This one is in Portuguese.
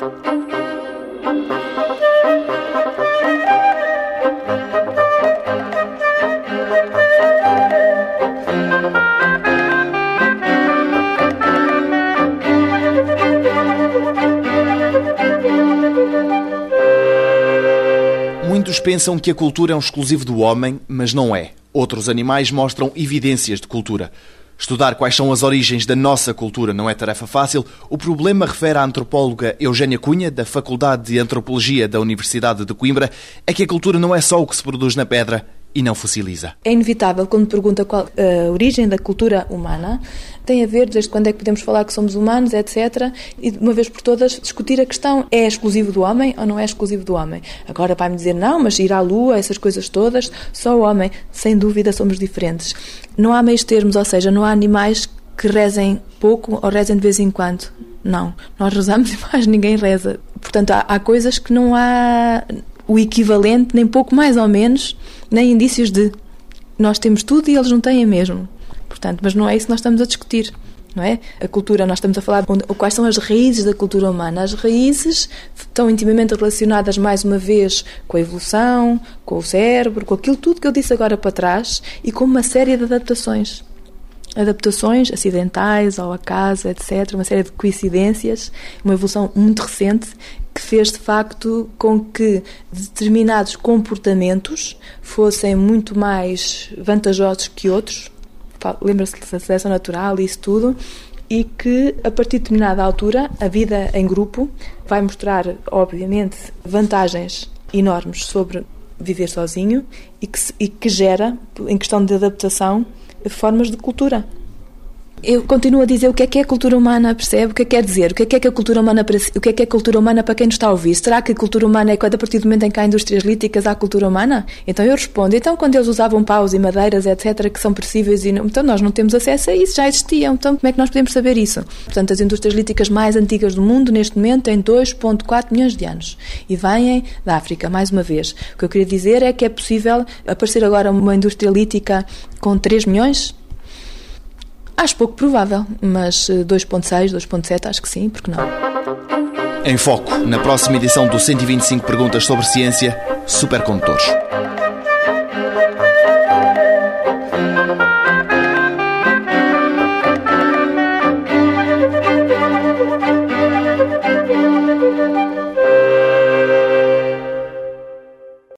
Muitos pensam que a cultura é um exclusivo do homem, mas não é. Outros animais mostram evidências de cultura. Estudar quais são as origens da nossa cultura não é tarefa fácil. O problema, refere a antropóloga Eugénia Cunha, da Faculdade de Antropologia da Universidade de Coimbra, é que a cultura não é só o que se produz na pedra, e não fossiliza. É inevitável, quando pergunta qual a origem da cultura humana, tem a ver desde quando é que podemos falar que somos humanos, etc. E de uma vez por todas discutir a questão é exclusivo do homem ou não é exclusivo do homem. Agora vai-me dizer não, mas ir à lua, essas coisas todas, só o homem. Sem dúvida somos diferentes. Não há meios termos, ou seja, não há animais que rezem pouco ou rezem de vez em quando. Não, nós rezamos e mais ninguém reza. Portanto, há, há coisas que não há o equivalente, nem pouco mais ou menos, nem indícios de. Nós temos tudo e eles não têm mesmo. Portanto, mas não é isso que nós estamos a discutir. Não é? A cultura, nós estamos a falar de quais são as raízes da cultura humana. As raízes estão intimamente relacionadas, mais uma vez, com a evolução, com o cérebro, com aquilo tudo que eu disse agora para trás e com uma série de adaptações adaptações acidentais ao acaso, etc., uma série de coincidências, uma evolução muito recente que fez de facto com que determinados comportamentos fossem muito mais vantajosos que outros. Lembra-se da seleção natural e isso tudo. E que, a partir de determinada altura, a vida em grupo vai mostrar, obviamente, vantagens enormes sobre viver sozinho e que, e que gera, em questão de adaptação, formas de cultura eu continuo a dizer o que é que é cultura humana, percebe? O que é que quer dizer? O que é que é, a cultura humana para, o que é que é cultura humana para quem nos está a ouvir? Será que a cultura humana é quando a partir do momento em que há indústrias líticas há cultura humana? Então eu respondo, então quando eles usavam paus e madeiras, etc., que são perecíveis, e não, então nós não temos acesso a isso, já existiam, então como é que nós podemos saber isso? Portanto, as indústrias líticas mais antigas do mundo, neste momento, têm 2,4 milhões de anos e vêm da África, mais uma vez. O que eu queria dizer é que é possível aparecer agora uma indústria lítica com 3 milhões, Acho pouco provável, mas 2.6, eh, 2.7 acho que sim, porque não? Em Foco, na próxima edição do 125 Perguntas sobre Ciência, Supercondutores.